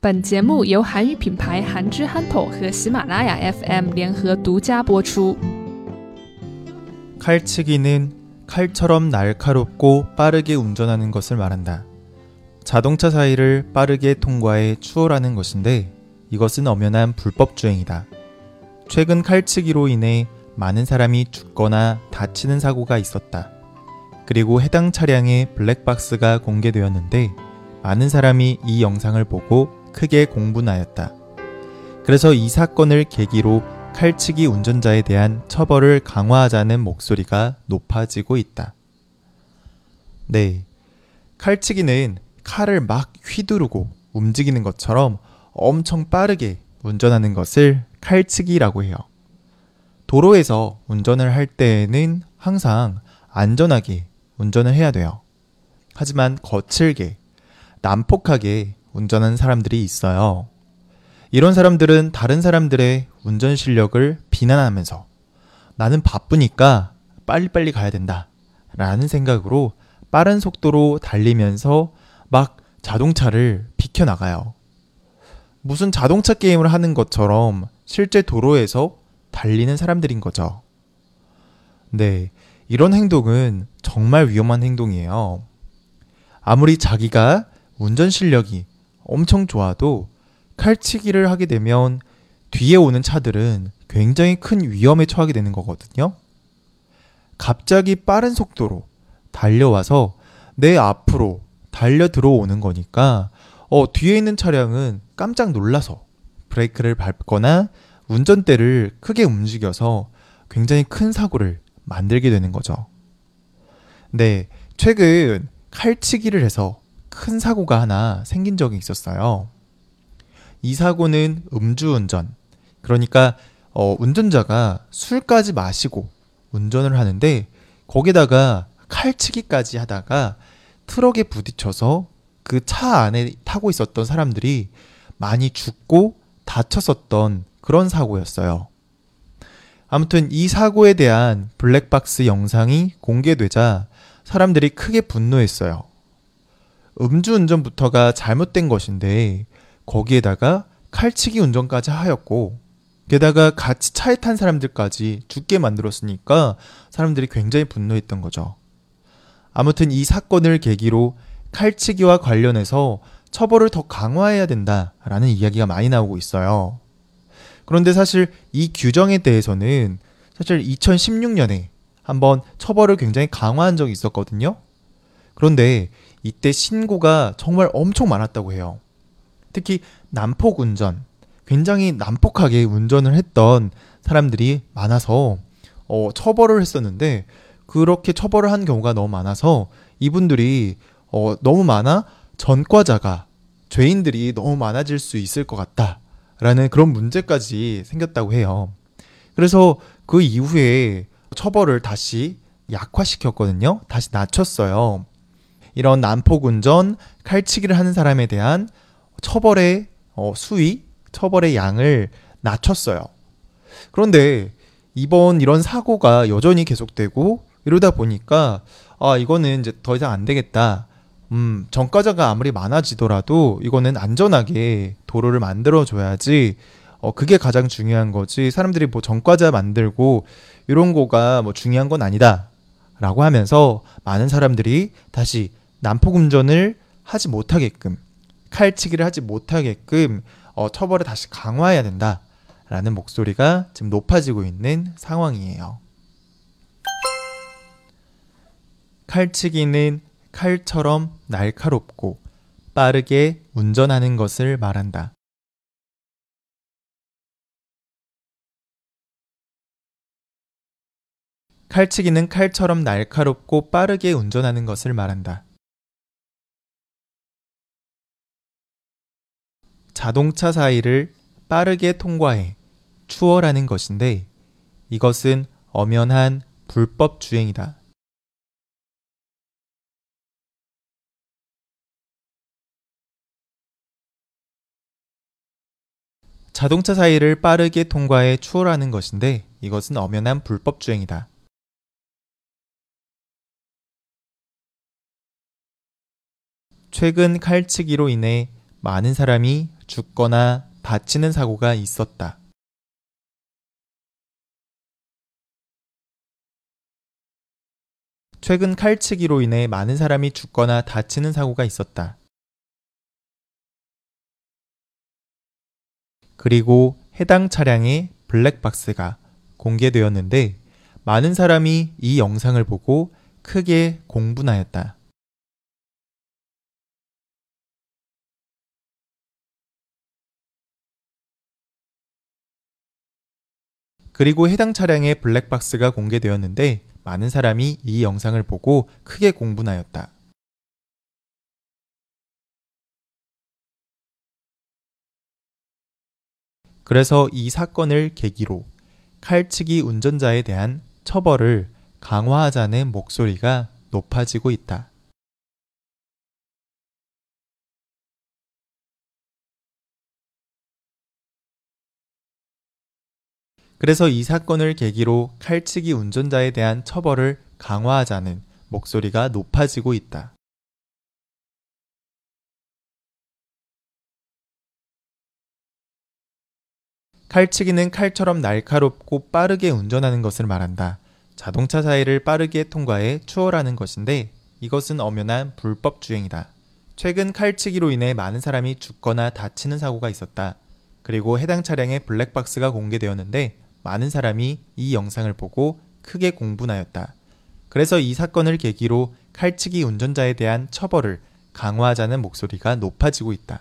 本节目由韩语品牌韩之憨头和喜马拉雅 FM 联合独家播出。 칼치기는 칼처럼 날카롭고 빠르게 운전하는 것을 말한다. 자동차 사이를 빠르게 통과해 추월하는 것인데 이것은 엄연한 불법 주행이다. 최근 칼치기로 인해 많은 사람이 죽거나 다치는 사고가 있었다. 그리고 해당 차량의 블랙박스가 공개되었는데 많은 사람이 이 영상을 보고 크게 공분하였다. 그래서 이 사건을 계기로 칼치기 운전자에 대한 처벌을 강화하자는 목소리가 높아지고 있다. 네. 칼치기는 칼을 막 휘두르고 움직이는 것처럼 엄청 빠르게 운전하는 것을 칼치기라고 해요. 도로에서 운전을 할 때에는 항상 안전하게 운전을 해야 돼요. 하지만 거칠게, 난폭하게 운전하는 사람들이 있어요. 이런 사람들은 다른 사람들의 운전 실력을 비난하면서 나는 바쁘니까 빨리빨리 가야 된다. 라는 생각으로 빠른 속도로 달리면서 막 자동차를 비켜나가요. 무슨 자동차 게임을 하는 것처럼 실제 도로에서 달리는 사람들인 거죠. 네. 이런 행동은 정말 위험한 행동이에요. 아무리 자기가 운전 실력이 엄청 좋아도 칼치기를 하게 되면 뒤에 오는 차들은 굉장히 큰 위험에 처하게 되는 거거든요. 갑자기 빠른 속도로 달려와서 내 앞으로 달려 들어오는 거니까 어, 뒤에 있는 차량은 깜짝 놀라서 브레이크를 밟거나 운전대를 크게 움직여서 굉장히 큰 사고를 만들게 되는 거죠. 네, 최근 칼치기를 해서 큰 사고가 하나 생긴 적이 있었어요. 이 사고는 음주운전. 그러니까 어, 운전자가 술까지 마시고 운전을 하는데 거기다가 칼치기까지 하다가 트럭에 부딪혀서 그 차 안에 타고 있었던 사람들이 많이 죽고 다쳤었던 그런 사고였어요. 아무튼 이 사고에 대한 블랙박스 영상이 공개되자 사람들이 크게 분노했어요. 음주운전부터가 잘못된 것인데 거기에다가 칼치기 운전까지 하였고 게다가 같이 차에 탄 사람들까지 죽게 만들었으니까 사람들이 굉장히 분노했던 거죠. 아무튼 이 사건을 계기로 칼치기와 관련해서 처벌을 더 강화해야 된다라는 이야기가 많이 나오고 있어요. 그런데 사실 이 규정에 대해서는 사실 2016년에 한번 처벌을 굉장히 강화한 적이 있었거든요. 그런데 이때 신고가 정말 엄청 많았다고 해요. 특히 난폭 운전, 굉장히 난폭하게 운전을 했던 사람들이 많아서 어, 처벌을 했었는데 그렇게 처벌을 한 경우가 너무 많아서 이분들이 어, 너무 많아 전과자가 죄인들이 너무 많아질 수 있을 것 같다라는 그런 문제까지 생겼다고 해요. 그래서 그 이후에 처벌을 다시 약화시켰거든요. 다시 낮췄어요. 이런 난폭 운전, 칼치기를 하는 사람에 대한 처벌의 어, 수위, 처벌의 양을 낮췄어요. 그런데 이번 이런 사고가 여전히 계속되고 이러다 보니까 아 이거는 이제 더 이상 안 되겠다. 음, 전과자가 아무리 많아지더라도 이거는 안전하게 도로를 만들어 줘야지. 어, 그게 가장 중요한 거지. 사람들이 뭐 전과자 만들고 이런 거가 뭐 중요한 건 아니다. 라고 하면서 많은 사람들이 다시 난폭 운전을 하지 못하게끔 칼치기를 하지 못하게끔 어, 처벌을 다시 강화해야 된다라는 목소리가 지금 높아지고 있는 상황이에요. 칼치기는 칼처럼 날카롭고 빠르게 운전하는 것을 말한다. 칼치기는 칼처럼 날카롭고 빠르게 운전하는 것을 말한다. 자동차 사이를 빠르게 통과해 추월하는 것인데 이것은 엄연한 불법 주행이다. 자동차 사이를 빠르게 통과해 추월하는 것인데 이것은 엄연한 불법 주행이다. 최근 칼치기로 인해 많은 사람이 죽거나 다치는 사고가 있었다. 최근 칼치기로 인해 많은 사람이 죽거나 다치는 사고가 있었다. 그리고 해당 차량의 블랙박스가 공개되었는데 많은 사람이 이 영상을 보고 크게 공분하였다. 그리고 해당 차량의 블랙박스가 공개되었는데 많은 사람이 이 영상을 보고 크게 공분하였다. 그래서 이 사건을 계기로 칼치기 운전자에 대한 처벌을 강화하자는 목소리가 높아지고 있다. 그래서 이 사건을 계기로 칼치기 운전자에 대한 처벌을 강화하자는 목소리가 높아지고 있다. 칼치기는 칼처럼 날카롭고 빠르게 운전하는 것을 말한다. 자동차 사이를 빠르게 통과해 추월하는 것인데 이것은 엄연한 불법 주행이다. 최근 칼치기로 인해 많은 사람이 죽거나 다치는 사고가 있었다. 그리고 해당 차량의 블랙박스가 공개되었는데 많은 사람이 이 영상을 보고 크게 공분하였다. 그래서 이 사건을 계기로 칼치기 운전자에 대한 처벌을 강화하자는 목소리가 높아지고 있다.